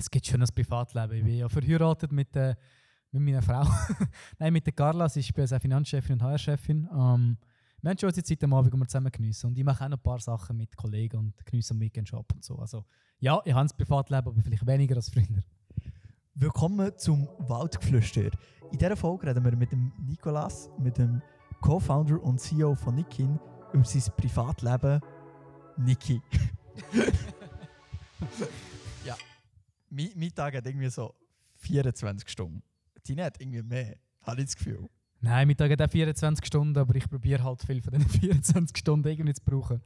Es gibt schon ein Privatleben. Ich bin ja verheiratet mit, äh, mit meiner Frau. Nein, mit der Carla. Sie ist bei uns auch Finanzchefin und HR-Chefin. Ähm, wir haben schon unsere Zeit am Abend, wo wir zusammen geniessen. Und ich mache auch noch ein paar Sachen mit Kollegen und genieße am Weekend Shop und so. Also, ja, ich habe ein Privatleben, aber vielleicht weniger als früher. Willkommen zum Waldgeflüster. In dieser Folge reden wir mit dem Nicolas, mit dem Co-Founder und CEO von Nikin, über sein Privatleben. Niki. ja, mein, mein Tag hat irgendwie so 24 Stunden. Deine hat irgendwie mehr, habe ich das Gefühl. Nein, mein Tag hat auch 24 Stunden, aber ich probiere halt viel von diesen 24 Stunden irgendwie zu brauchen.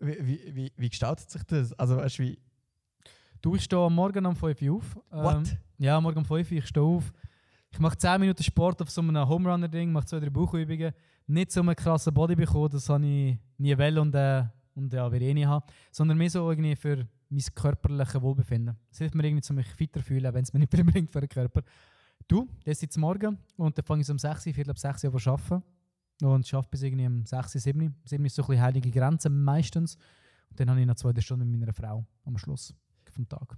Wie, wie, wie, wie gestaltet sich das? Also, weißt du, wie. Du, ich stehe am Morgen um 5 Uhr auf. Ähm, What? Ja, morgen um 5 Uhr, ich stehe auf. Ich mache 10 Minuten Sport auf so einem Home Runner Ding, mache zwei, drei Bauchübungen. Nicht so einen krassen Body bekommen, das habe ich nie will und, äh, und ja, ich eh nie haben. Sondern mehr so irgendwie für mein körperliches Wohlbefinden. Es hilft mir irgendwie, um mich fitter fühlen, wenn es mir nicht viel bringt für den Körper. Du, das ist morgen und dann fange ich um 6 Uhr, Viertel ab 6 Uhr zu arbeiten. Und arbeite bis irgendwie um 6 Uhr, 7 Uhr. 7 Uhr ist so ein bisschen heilige Grenze meistens. Und dann habe ich noch zwei Stunden mit meiner Frau am Schluss vom Tag.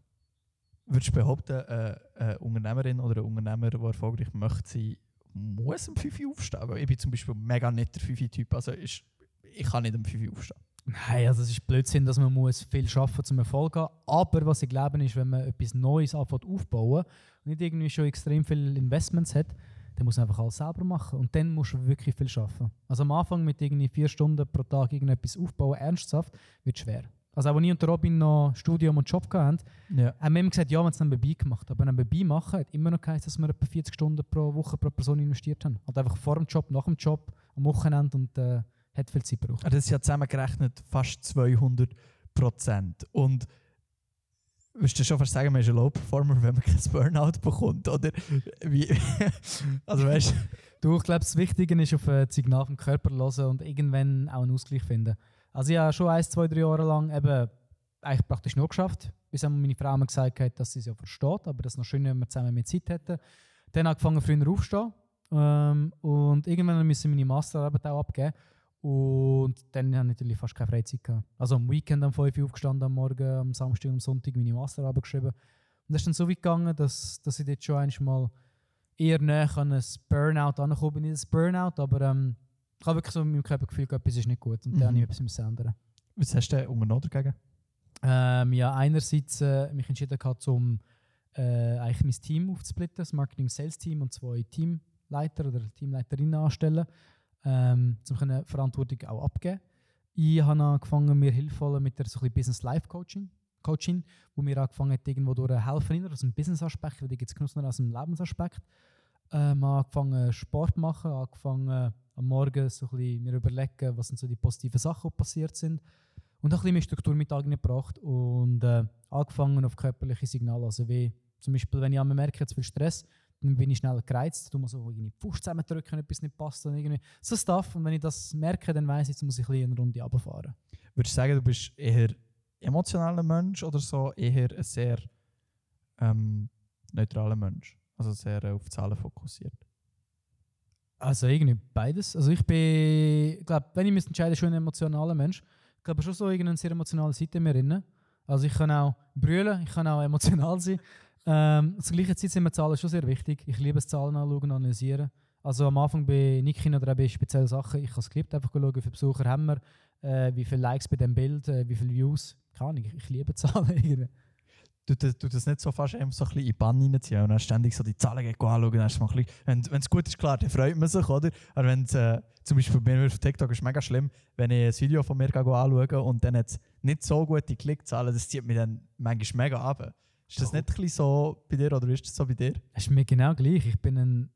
Würdest du behaupten, äh, eine Unternehmerin oder ein Unternehmer, der erfolgreich möchte sein, muss um 5 Uhr aufstehen? Weil ich bin zum Beispiel mega nicht der 5 Uhr-Typ. Also ist, ich kann nicht um 5 Uhr aufstehen. Nein, also es ist Blödsinn, dass man muss viel arbeiten zum Erfolg haben. Aber was ich glaube, ist, wenn man etwas Neues anfängt aufbauen und nicht irgendwie schon extrem viele Investments hat, dann muss man einfach alles selber machen. Und dann musst du wirklich viel arbeiten. Also am Anfang mit irgendwie vier Stunden pro Tag irgendetwas aufbauen, ernsthaft, wird schwer. Also auch als ich und Robin noch Studium und Job hatten, Ja. haben wir immer gesagt, ja, wir haben es dann dabei gemacht. Aber dabei machen hat immer noch geheißen, dass wir etwa 40 Stunden pro Woche pro Person investiert haben. Halt einfach vor dem Job, nach dem Job, am Wochenende und äh, hat viel Zeit gebraucht. Ah, Das ist ja zusammengerechnet fast 200 Prozent. Und würdest du schon fast sagen, man ist ein Low-Performer, wenn man kein Burnout bekommt? Oder wie? also weißt du, ich glaube, das Wichtige ist, auf äh, das Signal vom Körper hören und irgendwann auch einen Ausgleich finden. Also ich habe schon ein, zwei, drei Jahre lang eben eigentlich praktisch nur geschafft, bis einmal meine Frau mir gesagt hat, dass sie es ja versteht, aber das ist noch schön, wenn wir zusammen mehr Zeit hätten. Dann angefangen früher aufzustehen ähm, und irgendwann müssen wir meine Masterarbeit auch abgeben und dann habe ich natürlich fast keine Freizeit gehabt. Also am Weekend um 5 Uhr aufgestanden, am Morgen, am Samstag und am Sonntag meine Masterarbeit geschrieben. Und das ist dann so weit gegangen, dass, dass ich dort schon einmal eher näher an ein Burnout angekommen bin. Nicht ein Burnout, aber ähm, ich habe wirklich so in meinem Körper gefühlt, etwas ist nicht gut und Mhm. dann habe ich etwas müssen ändern. was hast du denn unternommen dagegen? Ähm, ja, einerseits äh, mich entschieden gehabt, um äh, eigentlich mein Team aufzusplitten, das Marketing-Sales-Team und zwei Teamleiter oder Teamleiterinnen anstellen, ähm, um können Verantwortung auch abgeben. Ich habe angefangen, mir Hilfe mit der so ein bisschen Business-Life-Coaching, Coaching, wo mir angefangen hat, irgendwo durch helfen, aus dem Business-Aspekt, weil die gibt es genug aus dem Lebensaspekt. Ähm, angefangen Sport machen, angefangen am Morgen so ein mir überlegen, was sind so die positiven Sachen, die passiert sind und auch ein bisschen mehr Struktur mit eingebracht und äh, angefangen auf körperliche Signale, also wie zum Beispiel, wenn ich merke, jetzt viel Stress, dann bin ich schnell gereizt, tu mal so irgendwie die Fuß zusammendrücken, etwas nicht passt und irgendwie so Stuff und wenn ich das merke, dann weiß ich, jetzt muss ich ein bisschen eine Runde runterfahren. Würdest du sagen, du bist eher emotionaler Mensch oder so eher ein sehr ähm, neutraler Mensch? Also sehr äh, auf Zahlen fokussiert. Also irgendwie beides. Also ich bin, glaube, wenn ich mich entscheide, schon ein emotionaler Mensch. Ich glaube schon so irgendeine sehr emotionale Seite in mir drin. Also ich kann auch brüllen, ich kann auch emotional sein. Ähm, zur gleichen Zeit sind mir Zahlen schon sehr wichtig. Ich liebe es, Zahlen anschauen und analysieren. Also am Anfang bei Nikin oder auch bei speziellen Sachen, ich habe es geliebt, einfach schauen, wie viele Besucher haben wir, äh, wie viele Likes bei dem Bild, äh, wie viele Views. Keine Ahnung, ich, ich liebe Zahlen. Du, du, du das nicht so fast eben so ein in die Bann reinziehen und dann ständig so die Zahlen anschauen. Dann mal bisschen, wenn es gut ist, klar, dann freut man sich, oder? Aber wenn äh, zum Beispiel bei mir auf TikTok ist mega schlimm, wenn ich ein Video von mir anschaue und dann nicht so gute Klickzahlen, das zieht mich dann manchmal mega ab. Ist das nicht ein so bei dir oder ist das so bei dir? Es ist mir genau gleich. Ich bin ein,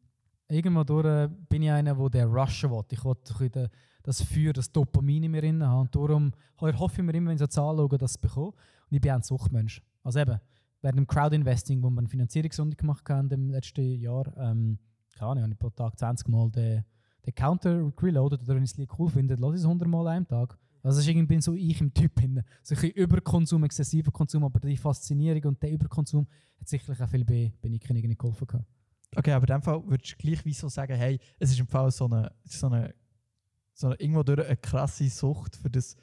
irgendwo durch bin ich einer, der rushen will. Ich will das Feuer, das Dopamin in mir drin haben. Und darum hoffe ich mir immer, wenn ich so Zahlen schaue, dass ich es bekomme. Und ich bin auch ein Suchtmensch. Also eben, während dem Crowdinvesting, wo wir eine Finanzierungsrunde gemacht haben im letzten Jahr, ähm, keine Ahnung, habe ich pro Tag 20 Mal den, den Counter reloaded oder wenn ich Lied cool finde, lasse ich es 100 Mal am Tag. Also ist irgendwie so ich im Typ hin. So ein bisschen Überkonsum, exzessiver Konsum, aber die Faszinierung und der Überkonsum hat sicherlich auch viel bei, bei Nicken irgendwie geholfen. Okay, aber in dem Fall würdest du gleich wie so sagen, hey, es ist im Fall so eine, so eine, so eine irgendwo durch eine krasse Sucht für das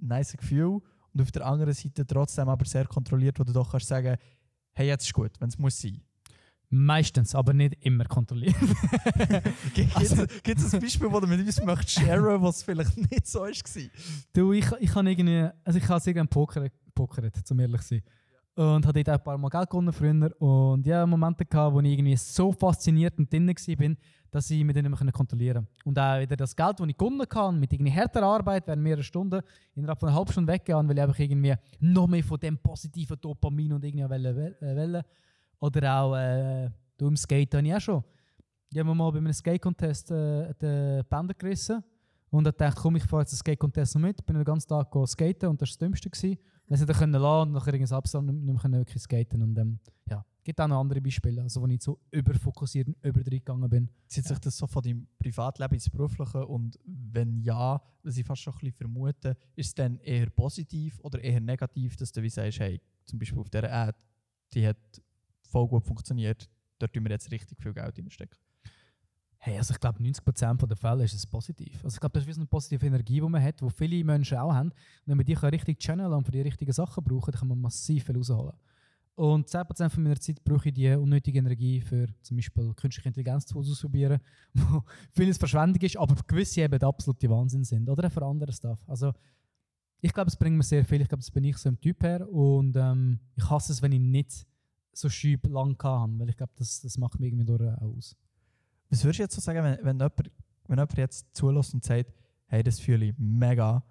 nice Gefühl. Und auf der anderen Seite trotzdem aber sehr kontrolliert, wo du doch kannst sagen, hey, jetzt ist gut, wenn es muss sein. Meistens, aber nicht immer kontrolliert. Gibt es ein Beispiel, wo du mit uns möchtest sharen, was vielleicht nicht so war? du, ich, ich habe irgendwie, also ich habe irgendwann pokert, pokert, zum ehrlich zu sein. Und hatte dort ein paar Mal Geld gewonnen früher. Und ja, Momente gehabt, wo ich irgendwie so fasziniert und drin war, dass ich mit denen immer kontrollieren konnte. Und auch wieder das Geld, das ich gewonnen habe, mit irgendwie härter Arbeit, während mehrere Stunden, innerhalb von einer halben Stunde weggehen, weil ich einfach irgendwie noch mehr von dem positiven Dopamin und irgendwie wollen. wollen. Oder auch äh, du im Skate habe ich auch schon. Ich habe mal bei einem Skate-Contest äh, den Bänder gerissen und habe gedacht, komm, ich fahre jetzt den Skate-Contest noch mit. Bin den ganzen Tag skaten und das war das Dümmste. Gewesen. Dann können lassen und nachher irgendwas absammeln, nicht mehr wirklich skaten und ähm, ja, gibt auch noch andere Beispiele, also wo ich so überfokussiert und übergegangen bin. Zieht sich das so von deinem Privatleben ins Berufliche und wenn ja, was ich fast schon ein bisschen vermute, ist es dann eher positiv oder eher negativ, dass du wie sagst, hey, zum Beispiel auf dieser Ad, die hat voll gut funktioniert, dort tun wir jetzt richtig viel Geld reinstecken. Hey, also ich glaube, 90% der Fälle ist es positiv. Also ich glaube, das ist wie eine positive Energie, die man hat, die viele Menschen auch haben. Und wenn wir die richtig channeln und für die richtigen Sachen brauchen, dann kann man massiv viel rausholen. Und 10% von meiner Zeit brauche ich die unnötige Energie für zum Beispiel künstliche Intelligenz zu auszuprobieren, wo vieles Verschwendung ist, aber gewisse eben absolute Wahnsinn sind. Oder für andere Stuff. Also ich glaube, es bringt mir sehr viel. Ich glaube, das bin ich so ein Typ her. Und ähm, ich hasse es, wenn ich nicht so Schübe lang habe, weil ich glaube, das, das macht mich irgendwie durch auch aus. Was würdest du jetzt so sagen, wenn, wenn, jemand, wenn jemand jetzt zulässt und sagt, hey, das fühle ich mega,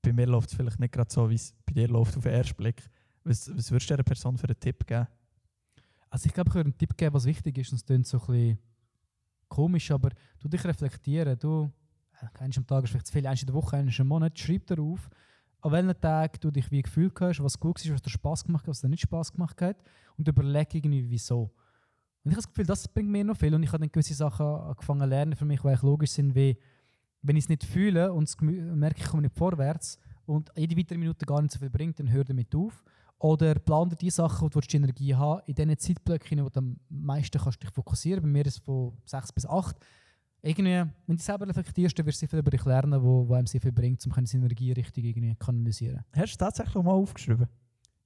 bei mir läuft es vielleicht nicht gerade so, wie es bei dir läuft auf den ersten Blick. Was, was würdest du dieser Person für einen Tipp geben? Also ich glaube, ich würde einen Tipp geben, was wichtig ist, und es klingt so ein bisschen komisch, aber du dich reflektieren, du, äh, eines am Tag ist vielleicht zu viel, eins in der Woche, eines im Monat, schreib darauf, an welchen Tag du dich wie gefühlt hast, was gut ist, was dir Spaß gemacht hat, was dir nicht Spaß gemacht hat und überleg irgendwie, wieso. Und ich habe das Gefühl, das bringt mir noch viel und ich habe dann gewisse Sachen angefangen zu lernen für mich, die logisch sind, wie wenn ich es nicht fühle und merke, ich komme nicht vorwärts und jede weitere Minute gar nicht so viel bringt, dann hör damit auf. Oder plan dir die Sachen, wo du die Energie haben in diesen Zeitblöcken, wo du am meisten kannst dich fokussieren Bei mir ist es von 6 bis 8 irgendwie, wenn du selber reflektierst, dann wirst du sehr viel über dich lernen, wo, wo einem sehr viel bringt, um seine Energie richtig irgendwie kanalisieren. Hast du tatsächlich mal aufgeschrieben?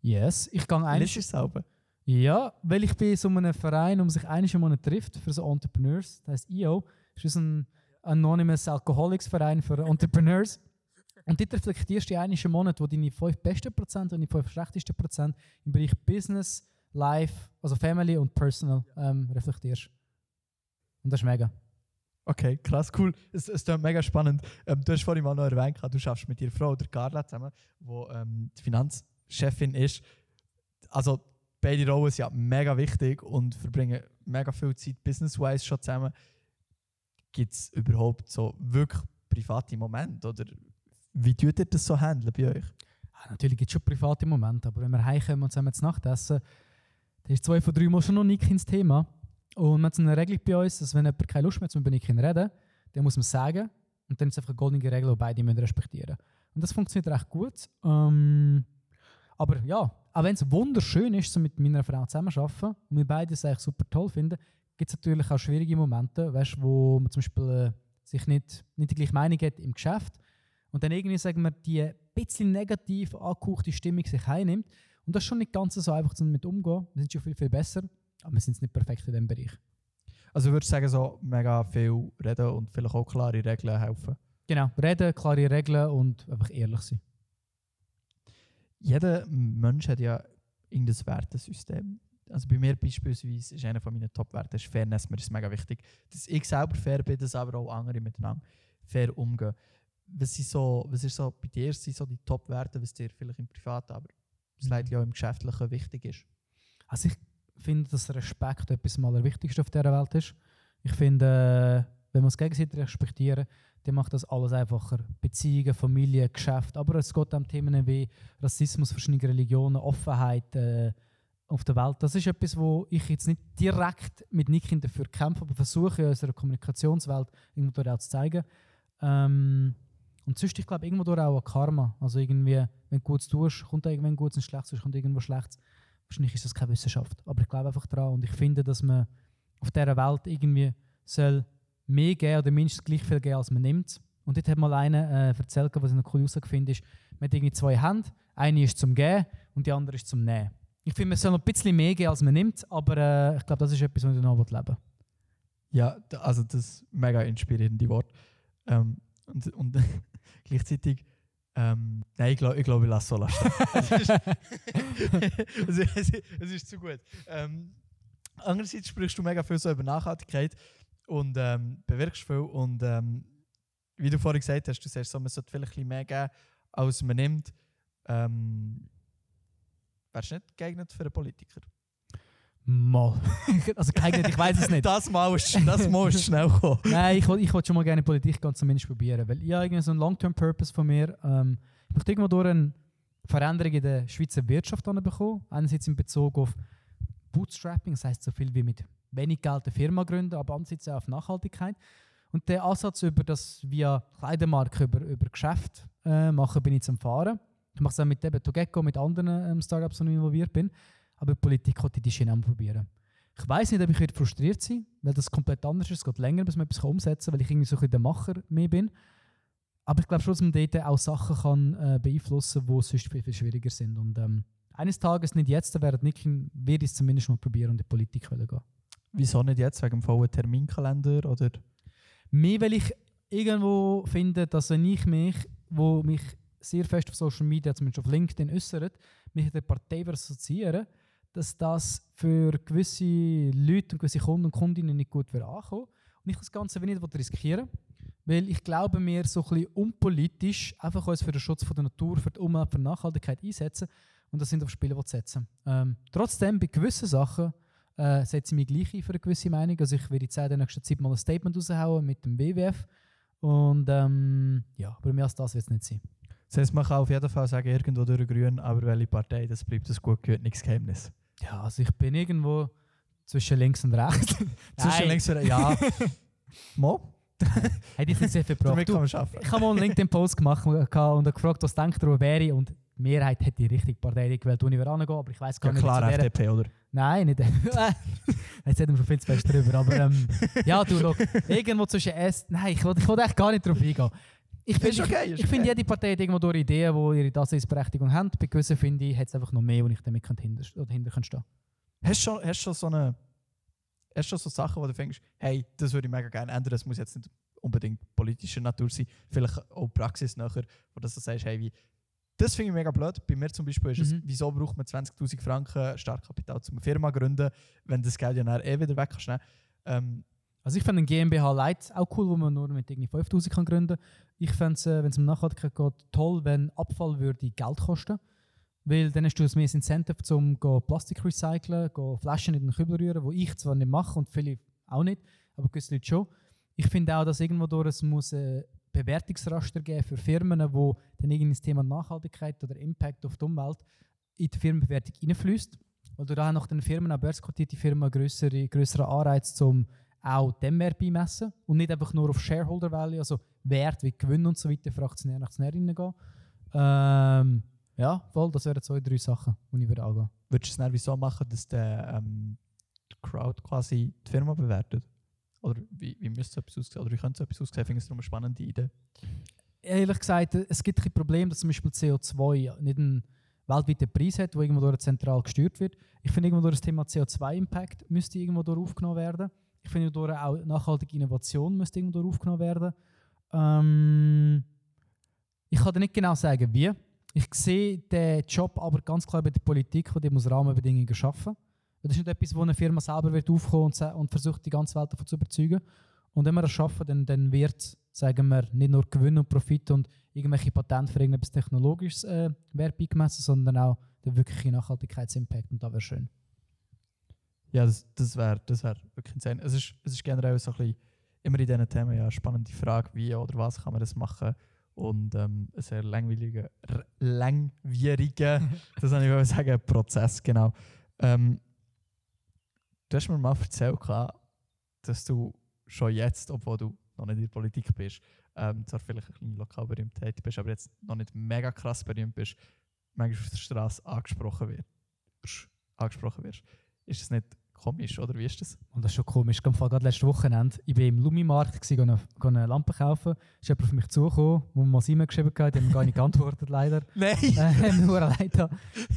Yes, ich gehe eigentlich. Liest selber? Ja, weil ich bin so einem Verein, um sich einmal im Monat trifft für so Entrepreneurs, das heißt IO, das ist ein Anonymous Alcoholics Verein für Entrepreneurs. Und dort reflektierst du im Monat, wo deine fünf besten Prozent und die fünf schlechtesten Prozent im Bereich Business, Life, also Family und Personal ähm, reflektierst. Und das ist mega. Okay, krass, cool. Es, es ist mega spannend. Ähm, du hast vorhin mal noch erwähnt, du schaffst mit ihrer Frau, der Carla, zusammen, die ähm, die Finanzchefin ist. Also beide Rollen sind ja mega wichtig und verbringen mega viel Zeit business-wise schon zusammen. Gibt es überhaupt so wirklich private Momente? Oder wie tut ihr das so handeln bei euch? Ja, natürlich gibt es schon private Momente, aber wenn wir heimkommen und zusammen zu Nacht essen, dann ist zwei von drei Mal schon noch nicht ins Thema. Und man hat eine Regel bei uns, dass wenn jemand keine Lust mehr hat, über Nicken reden, dann muss man sagen. Und dann ist es einfach eine goldene Regel, die beide müssen respektieren Und das funktioniert recht gut. Ähm, aber ja, auch wenn es wunderschön ist, so mit meiner Frau zusammenzuarbeiten und wir beide es eigentlich super toll finden, gibt es natürlich auch schwierige Momente, weißt, wo man zum Beispiel äh, sich nicht, nicht die gleiche Meinung hat im Geschäft und dann irgendwie, sagen wir, die ein bisschen negativ angehauchte Stimmung sich einnimmt. Und das ist schon nicht ganz so einfach, damit umzugehen. Wir sind schon viel, viel besser aber wir sind nicht perfekt in diesem Bereich. Also würdest du sagen, so mega viel reden und vielleicht auch klare Regeln helfen? Genau, reden, klare Regeln und einfach ehrlich sein. Jeder Mensch hat ja irgendein Wertesystem. Also bei mir beispielsweise ist einer von meinen Top-Werten Fairness. Mir ist mega wichtig, dass ich selber fair bin, dass aber auch andere miteinander fair umgehen. Was, sind so, was ist so bei dir sind so die Top-Werte, was dir vielleicht im Privaten, aber mhm. auch im Geschäftlichen wichtig ist? Also ich finde, dass Respekt etwas mal Wichtigste auf dieser Welt ist. Ich finde, äh, wenn wir uns gegenseitig respektieren, dann macht das alles einfacher. Beziehungen, Familie, Geschäft. Aber es geht um Themen wie Rassismus, verschiedene Religionen, Offenheit äh, auf der Welt. Das ist etwas, wo ich jetzt nicht direkt mit Nikin dafür kämpfe, aber versuche in unserer Kommunikationswelt irgendwo auch zu zeigen. Ähm, und sonst, ich glaube, irgendwo auch ein Karma. Also irgendwie, wenn du Gutes tust, kommt irgendwann Gutes und Schlechtes, kommt irgendwo Schlechtes. Wahrscheinlich ist das keine Wissenschaft, aber ich glaube einfach daran und ich finde, dass man auf dieser Welt irgendwie soll mehr geben oder mindestens gleich viel geben, als man nimmt. Und dort hat mal einer äh, erzählt, was ich noch cool finde, ist, man hat irgendwie zwei Hände, Eine ist zum Geben und die andere ist zum Nehmen. Ich finde, man soll noch ein bisschen mehr geben, als man nimmt, aber äh, ich glaube, das ist etwas, was ich noch leben will. Ja, also das ist mega inspirierende Wort. Ähm, und und gleichzeitig, ähm, nein, ich glaube, ich, glaub, ich lasse so lassen. es, ist, es, ist, es ist zu gut. Ähm, andererseits sprichst du mega viel so über Nachhaltigkeit und ähm, bewirkst viel. Und ähm, wie du vorhin gesagt hast, du sagst so, man sollte vielleicht mehr geben, als man nimmt. Ähm, wärst du nicht geeignet für einen Politiker? Mal. also geeignet, ich weiß es nicht. Das Mal ist, das Mal ist schnell gekommen. Nein, ich wollte ich wollt schon mal gerne Politik ganz zumindest probieren, weil ich habe irgendwie so einen Long-Term-Purpose von mir. Ähm, ich möchte irgendwo durch eine Veränderung in der Schweizer Wirtschaft bekommen. Einerseits in Bezug auf Bootstrapping, das heißt so viel wie mit wenig Geld eine Firma gründen, aber andererseits auch auf Nachhaltigkeit. Und der Ansatz über das via Kleidermarke, über, über Geschäft äh, machen, bin ich zum Fahren. Ich mache es auch mit eben Togeco, mit anderen ähm, Startups, wo ich involviert bin. Aber Politik wollte ich die Schiene probieren. Ich weiß nicht, ob ich frustriert sein weil das komplett anders ist. Es geht länger, bis man etwas umsetzen kann, weil ich irgendwie so ein bisschen der Macher mehr bin. Aber ich glaube schon, dass man dort auch Sachen kann, äh, beeinflussen kann, die sonst viel, viel schwieriger sind. Und ähm, eines Tages, nicht jetzt, werde ich es zumindest mal probieren und in die Politik wollen gehen. Wieso nicht jetzt? Wegen dem vollen Terminkalender? Oder? Mehr, weil ich irgendwo finde, dass wenn ich mich, wo mich sehr fest auf Social Media, zumindest auf LinkedIn äußert, mich der Partei assoziieren, dass das für gewisse Leute und gewisse Kunden und Kundinnen nicht gut wird ankommen. Und ich das Ganze nicht riskieren weil ich glaube, wir so ein bisschen unpolitisch einfach uns für den Schutz der Natur, für die Umwelt, für die Nachhaltigkeit einsetzen und das sind auf Spiele setzen. Ähm, trotzdem, bei gewissen Sachen äh, setze ich mich gleich ein für eine gewisse Meinung. Also ich werde in der nächsten Zeit mal ein Statement raushauen mit dem WWF. Und ähm, ja, aber mehr als das wird es nicht sein. Das heisst, man kann auf jeden Fall sagen, irgendwo durch Grün, aber welche Partei, das bleibt ein gut gehörtes Geheimnis. Ja, also ich bin irgendwo zwischen links und rechts. Zwischen links und rechts, ja. Mo? Hätte ich nicht sehr viel gebraucht. Du, ich habe mal einen LinkedIn-Post gemacht und und gefragt, was denkt wo wäre und die Mehrheit hat die richtige Partei gewählt, wo ich wieder angehen, aber ich weiß gar Ja nicht, klar, FDP, oder? Nein, nicht. Jetzt hätten wir schon viel zu fest drüber. Aber ähm, ja, du, schau, irgendwo zwischen S. Nein, ich wollte ich will echt gar nicht drauf eingehen. Ich, Ist find- okay, ich, ich finde, okay. jede Partei hat irgendwo durch Ideen, die ihre Daseinsberechtigung haben. Bei gewissen finde ich, hat es einfach noch mehr, wo ich damit könnte hinter, oder hinter kann stehen Hast du schon, hast schon so eine. Hast du schon so Sachen, wo du denkst, hey, das würde ich mega gerne ändern, das muss jetzt nicht unbedingt politischer Natur sein, vielleicht auch Praxis nachher, wo du so sagst, hey, wie, das finde ich mega blöd. Bei mir zum Beispiel ist es, Mhm. wieso braucht man 20'000 Franken Startkapital, um eine Firma zu gründen, wenn das Geld ja nachher eh wieder weg kannst. nehmen. Ähm, Also ich finde ein GmbH Light auch cool, wo man nur mit irgendwie 5000 kann gründen Ich fände es, äh, wenn es um Nachhaltigkeit geht, toll, wenn Abfall würde Geld kosten Weil dann hast du ein mehr Incentive, um Plastik recyceln, go Flaschen in den Kübel rühren, wo ich zwar nicht mache und viele auch nicht, aber gewisse Leute schon. Ich finde auch, dass irgendwo durch es muss äh, Bewertungsraster geben für Firmen, wo dann irgendwie das Thema Nachhaltigkeit oder Impact auf die Umwelt in die Firmenbewertung reinfließt. Weil du da nach den Firmen, auch börsenkotierte Firmen, größere, größeren Anreiz zum auch dem Wert beimessen und nicht einfach nur auf Shareholder Value, also Wert wie Gewinn und so weiter für Aktionäre und Aktionärinnen gehen. Ähm, ja, voll, das wären zwei, drei Sachen, die ich würde angehen. würdest du es dann wieso machen, dass der ähm, die Crowd quasi die Firma bewertet? Oder wie, wie müsste so etwas aussehen? Oder wie könnte so etwas aussehen? Ich finde es eine spannende Idee. Ehrlich gesagt, es gibt ein Problem, dass zum Beispiel CO2 nicht einen weltweiten Preis hat, der irgendwo durch zentral gesteuert wird. Ich finde irgendwo durch das Thema CO2-Impact müsste irgendwo durch aufgenommen werden. Ich finde durch auch nachhaltige Innovation müsste irgendwo aufgenommen werden. Ähm, ich kann dir nicht genau sagen, wie. Ich sehe den Job aber ganz klar bei der Politik, die muss Rahmenbedingungen schaffen. Das ist nicht etwas, wo eine Firma selber wird aufkommen und, und versucht, die ganze Welt davon zu überzeugen. Und wenn wir das schaffen, dann, dann wird, sagen wir, nicht nur Gewinn und Profit und irgendwelche Patente für irgendetwas Technologisches äh, Wert beigemessen, sondern auch der wirkliche Nachhaltigkeitsimpact. Und das wäre schön. Ja, das, das wäre das wär wirklich insane. Es ist, es ist generell so ein bisschen, immer in diesen Themen ja eine spannende Frage, wie oder was kann man das machen. Und ähm, ein sehr langwieriger, langwieriger, das ich sagen, Prozess, genau. Ähm, du hast mir mal erzählt, dass du schon jetzt, obwohl du noch nicht in der Politik bist, ähm, zwar vielleicht ein bisschen lokal berühmt tätig bist, aber jetzt noch nicht mega krass berühmt bist, manchmal auf der Straße angesprochen wird, angesprochen wirst. Ist es nicht komisch, oder? Wie ist das? Und das ist schon komisch. Ich war gerade letztes Wochenende. Ich war im Lumimarkt, gewesen, eine, eine Lampe kaufen. Ist jemand auf mich zugekommen, wo man mal E-Mail geschrieben hat, die haben gar nicht geantwortet, leider. Nein! Äh, nur leid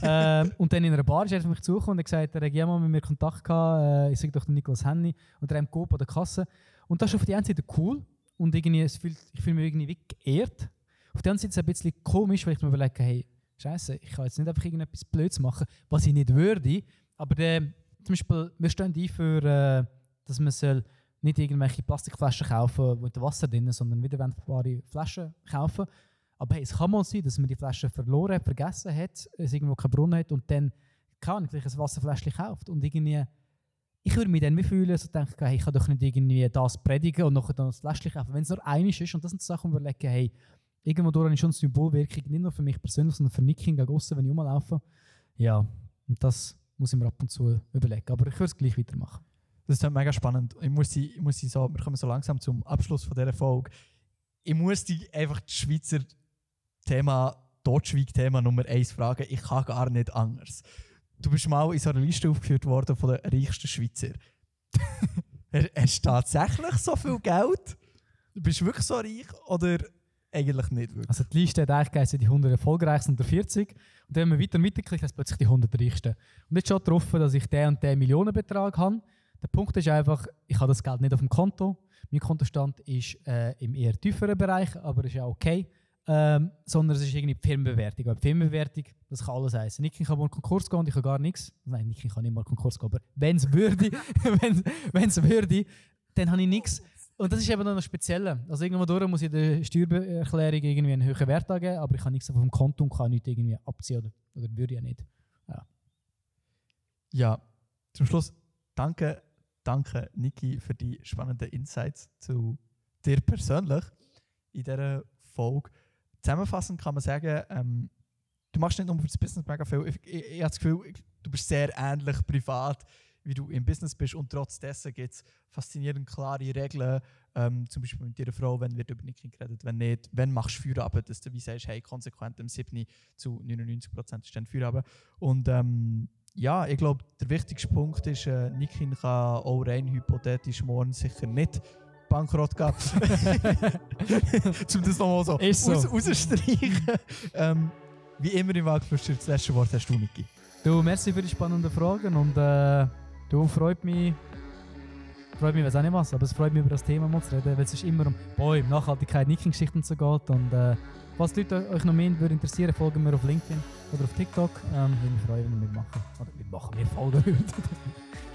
ähm, Und dann in einer Bar ist er auf mich zugekommen und hat gesagt, er hat jemand mit mir Kontakt gehabt, äh, ich sage doch den Niklas Henny, und er hat Coop an der Kasse. Und das ist auf der einen Seite cool und irgendwie, es fühlt, ich fühle mich irgendwie wie geehrt. Auf der anderen Seite ist es ein bisschen komisch, weil ich mir überlege, hey, Scheiße, ich kann jetzt nicht einfach irgendetwas Blödes machen, was ich nicht würde. Aber der, zum Beispiel, wir stehen ein für, äh, dass man soll nicht irgendwelche Plastikflaschen kaufen mit Wasser drin, sondern wiederverwendbare Flaschen kaufen. Aber hey, es kann mal sein, dass man die Flasche verloren hat, vergessen hat, es irgendwo keinen Brunnen hat und dann kann ich ein Wasserfläschchen kauft und irgendwie ich würde mich dann wie fühlen, so denken, hey, ich kann doch nicht irgendwie das predigen und nachher dann das Fläschchen kaufen. Wenn es nur einiges ist und das sind Sachen, wo wir überlegen, hey, irgendwo durch ich schon Symbolwirkung, nicht nur für mich persönlich, sondern für Nicking gegen aussen, wenn ich rumlaufe. Ja, und das muss ich mir ab und zu überlegen. Aber ich würde es gleich weitermachen. Das ist mega spannend. Ich muss, die, ich muss so, wir kommen so langsam zum Abschluss von dieser Folge. Ich muss die einfach das Schweizer Thema, Totschweig-Thema Nummer 1 fragen. Ich kann gar nicht anders. Du bist mal in so einer Liste aufgeführt worden von den reichsten Schweizer. Hast du tatsächlich so viel Geld? Bist du wirklich so reich? Oder eigentlich nicht wirklich. Also die Liste hat eigentlich die 100 erfolgreichsten unter 40. Und dann, wenn man weiter und weiter klickt, plötzlich die 100 reichsten. Und jetzt schon getroffen, dass ich den und den Millionenbetrag habe. Der Punkt ist einfach, ich habe das Geld nicht auf dem Konto. Mein Kontostand ist äh, im eher tieferen Bereich, aber ist ja okay. Ähm, sondern es ist irgendwie die Firmenbewertung. Aber die Firmenbewertung, das kann alles heißen. Nicky kann mal Konkurs gehen und ich kann gar nichts. Nein, Nicky kann nicht mal Konkurs gehen, aber wenn es würde, wenn es würde, dann habe ich nichts. Und das ist eben noch speziell. Also irgendwo muss ich der Steuererklärung irgendwie einen höheren Wert angeben, aber ich habe nichts dem Konto und kann nichts irgendwie abziehen oder, oder würde ja nicht. Ja. ja, zum Schluss danke, danke Niki für die spannenden Insights zu dir persönlich in dieser Folge. Zusammenfassend kann man sagen, ähm, du machst nicht nur für das Business mega viel. Ich, ich, ich habe das Gefühl, du bist sehr ähnlich privat wie du im Business bist und trotz dessen gibt es faszinierend klare Regeln, ähm, zum Beispiel mit deiner Frau, wenn wird über Nicking geredet, wenn nicht, wenn machst du Feierabend, dass du wie sagst, hey, konsequent im 7. zu 99% ist dann Feierabend. Und ähm, ja, ich glaube, der wichtigste Punkt ist, äh, Nicking kann auch rein hypothetisch morgen sicher nicht bankrott gehen. um das nochmal so, so. Aus, rausstreichen. ähm, wie immer im Waldflüster, das letzte Wort hast du, Niki. Du, merci für die spannenden Fragen und äh Du, freut mich, freut mich, weiß auch nicht was, aber es freut mich, über das Thema mal zu reden, weil es ist immer um Bäume, Nachhaltigkeit, Nicking-Geschichten so geht. Und äh, falls die Leute euch noch mehr würde interessieren, folgen wir auf LinkedIn oder auf TikTok. Ähm, würde mich freuen, wenn ihr mitmachen. Oder mitmachen, wir folgen würdet.